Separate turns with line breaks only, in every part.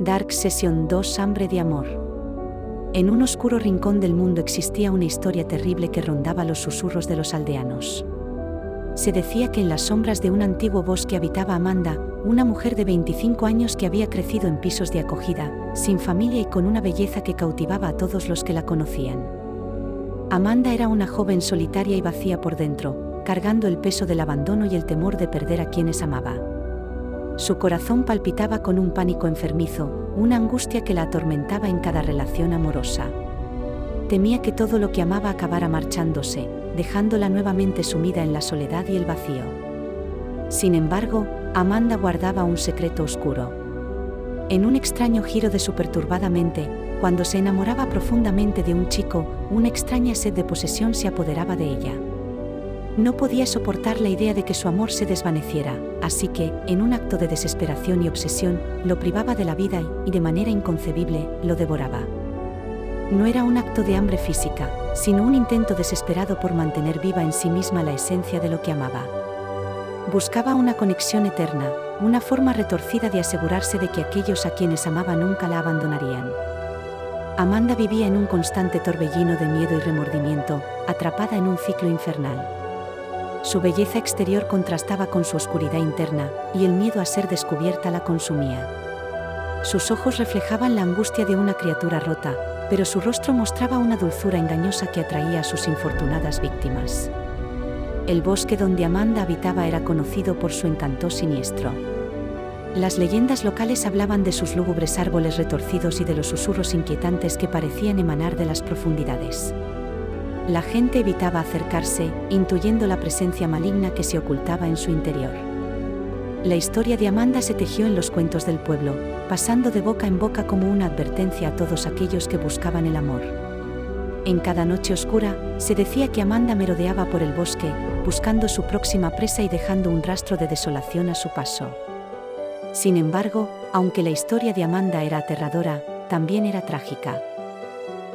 Dark Session 2 Hambre de Amor. En un oscuro rincón del mundo existía una historia terrible que rondaba los susurros de los aldeanos. Se decía que en las sombras de un antiguo bosque habitaba Amanda, una mujer de 25 años que había crecido en pisos de acogida, sin familia y con una belleza que cautivaba a todos los que la conocían. Amanda era una joven solitaria y vacía por dentro, cargando el peso del abandono y el temor de perder a quienes amaba. Su corazón palpitaba con un pánico enfermizo, una angustia que la atormentaba en cada relación amorosa. Temía que todo lo que amaba acabara marchándose, dejándola nuevamente sumida en la soledad y el vacío. Sin embargo, Amanda guardaba un secreto oscuro. En un extraño giro de su perturbada mente, cuando se enamoraba profundamente de un chico, una extraña sed de posesión se apoderaba de ella. No podía soportar la idea de que su amor se desvaneciera, así que, en un acto de desesperación y obsesión, lo privaba de la vida y, de manera inconcebible, lo devoraba. No era un acto de hambre física, sino un intento desesperado por mantener viva en sí misma la esencia de lo que amaba. Buscaba una conexión eterna, una forma retorcida de asegurarse de que aquellos a quienes amaba nunca la abandonarían. Amanda vivía en un constante torbellino de miedo y remordimiento, atrapada en un ciclo infernal. Su belleza exterior contrastaba con su oscuridad interna, y el miedo a ser descubierta la consumía. Sus ojos reflejaban la angustia de una criatura rota, pero su rostro mostraba una dulzura engañosa que atraía a sus infortunadas víctimas. El bosque donde Amanda habitaba era conocido por su encanto siniestro. Las leyendas locales hablaban de sus lúgubres árboles retorcidos y de los susurros inquietantes que parecían emanar de las profundidades. La gente evitaba acercarse, intuyendo la presencia maligna que se ocultaba en su interior. La historia de Amanda se tejió en los cuentos del pueblo, pasando de boca en boca como una advertencia a todos aquellos que buscaban el amor. En cada noche oscura, se decía que Amanda merodeaba por el bosque, buscando su próxima presa y dejando un rastro de desolación a su paso. Sin embargo, aunque la historia de Amanda era aterradora, también era trágica.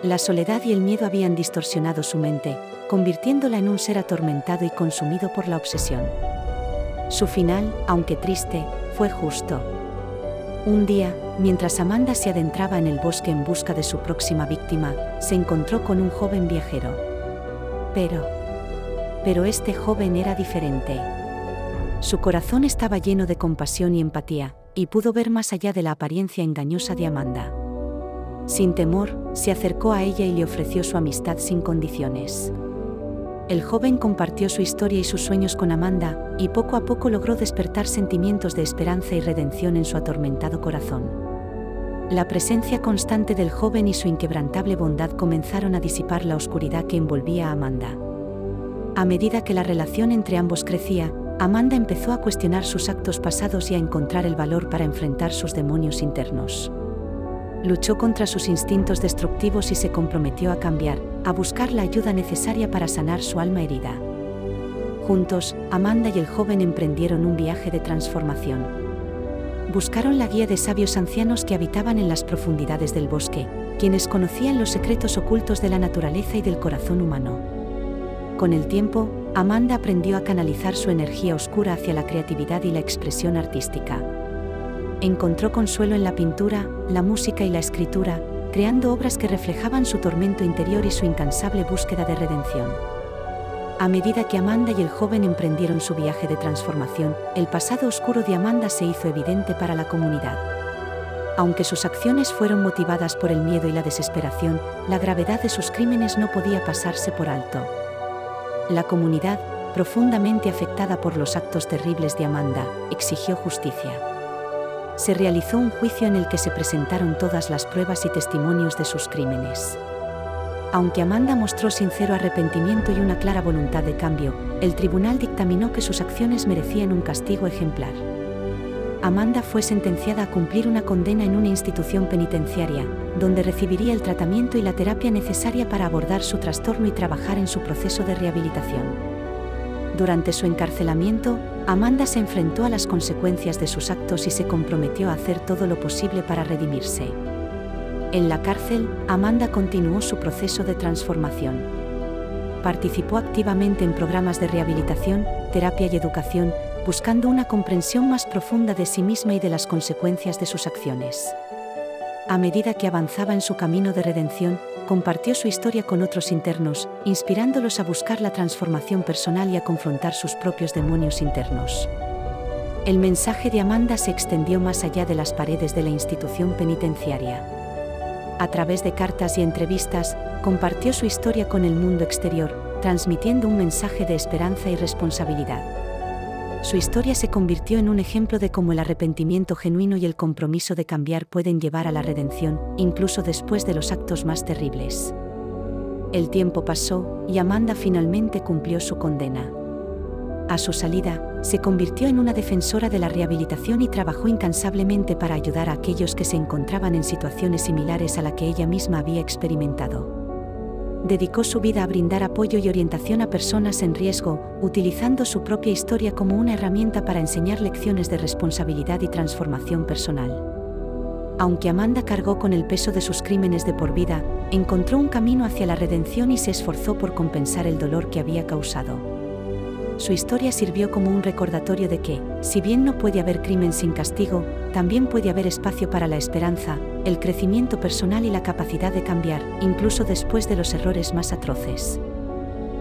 La soledad y el miedo habían distorsionado su mente, convirtiéndola en un ser atormentado y consumido por la obsesión. Su final, aunque triste, fue justo. Un día, mientras Amanda se adentraba en el bosque en busca de su próxima víctima, se encontró con un joven viajero. Pero... Pero este joven era diferente. Su corazón estaba lleno de compasión y empatía, y pudo ver más allá de la apariencia engañosa de Amanda. Sin temor, se acercó a ella y le ofreció su amistad sin condiciones. El joven compartió su historia y sus sueños con Amanda, y poco a poco logró despertar sentimientos de esperanza y redención en su atormentado corazón. La presencia constante del joven y su inquebrantable bondad comenzaron a disipar la oscuridad que envolvía a Amanda. A medida que la relación entre ambos crecía, Amanda empezó a cuestionar sus actos pasados y a encontrar el valor para enfrentar sus demonios internos luchó contra sus instintos destructivos y se comprometió a cambiar, a buscar la ayuda necesaria para sanar su alma herida. Juntos, Amanda y el joven emprendieron un viaje de transformación. Buscaron la guía de sabios ancianos que habitaban en las profundidades del bosque, quienes conocían los secretos ocultos de la naturaleza y del corazón humano. Con el tiempo, Amanda aprendió a canalizar su energía oscura hacia la creatividad y la expresión artística encontró consuelo en la pintura, la música y la escritura, creando obras que reflejaban su tormento interior y su incansable búsqueda de redención. A medida que Amanda y el joven emprendieron su viaje de transformación, el pasado oscuro de Amanda se hizo evidente para la comunidad. Aunque sus acciones fueron motivadas por el miedo y la desesperación, la gravedad de sus crímenes no podía pasarse por alto. La comunidad, profundamente afectada por los actos terribles de Amanda, exigió justicia se realizó un juicio en el que se presentaron todas las pruebas y testimonios de sus crímenes. Aunque Amanda mostró sincero arrepentimiento y una clara voluntad de cambio, el tribunal dictaminó que sus acciones merecían un castigo ejemplar. Amanda fue sentenciada a cumplir una condena en una institución penitenciaria, donde recibiría el tratamiento y la terapia necesaria para abordar su trastorno y trabajar en su proceso de rehabilitación. Durante su encarcelamiento, Amanda se enfrentó a las consecuencias de sus actos y se comprometió a hacer todo lo posible para redimirse. En la cárcel, Amanda continuó su proceso de transformación. Participó activamente en programas de rehabilitación, terapia y educación, buscando una comprensión más profunda de sí misma y de las consecuencias de sus acciones. A medida que avanzaba en su camino de redención, compartió su historia con otros internos, inspirándolos a buscar la transformación personal y a confrontar sus propios demonios internos. El mensaje de Amanda se extendió más allá de las paredes de la institución penitenciaria. A través de cartas y entrevistas, compartió su historia con el mundo exterior, transmitiendo un mensaje de esperanza y responsabilidad su historia se convirtió en un ejemplo de cómo el arrepentimiento genuino y el compromiso de cambiar pueden llevar a la redención, incluso después de los actos más terribles. El tiempo pasó, y Amanda finalmente cumplió su condena. A su salida, se convirtió en una defensora de la rehabilitación y trabajó incansablemente para ayudar a aquellos que se encontraban en situaciones similares a la que ella misma había experimentado dedicó su vida a brindar apoyo y orientación a personas en riesgo, utilizando su propia historia como una herramienta para enseñar lecciones de responsabilidad y transformación personal. Aunque Amanda cargó con el peso de sus crímenes de por vida, encontró un camino hacia la redención y se esforzó por compensar el dolor que había causado su historia sirvió como un recordatorio de que, si bien no puede haber crimen sin castigo, también puede haber espacio para la esperanza, el crecimiento personal y la capacidad de cambiar, incluso después de los errores más atroces.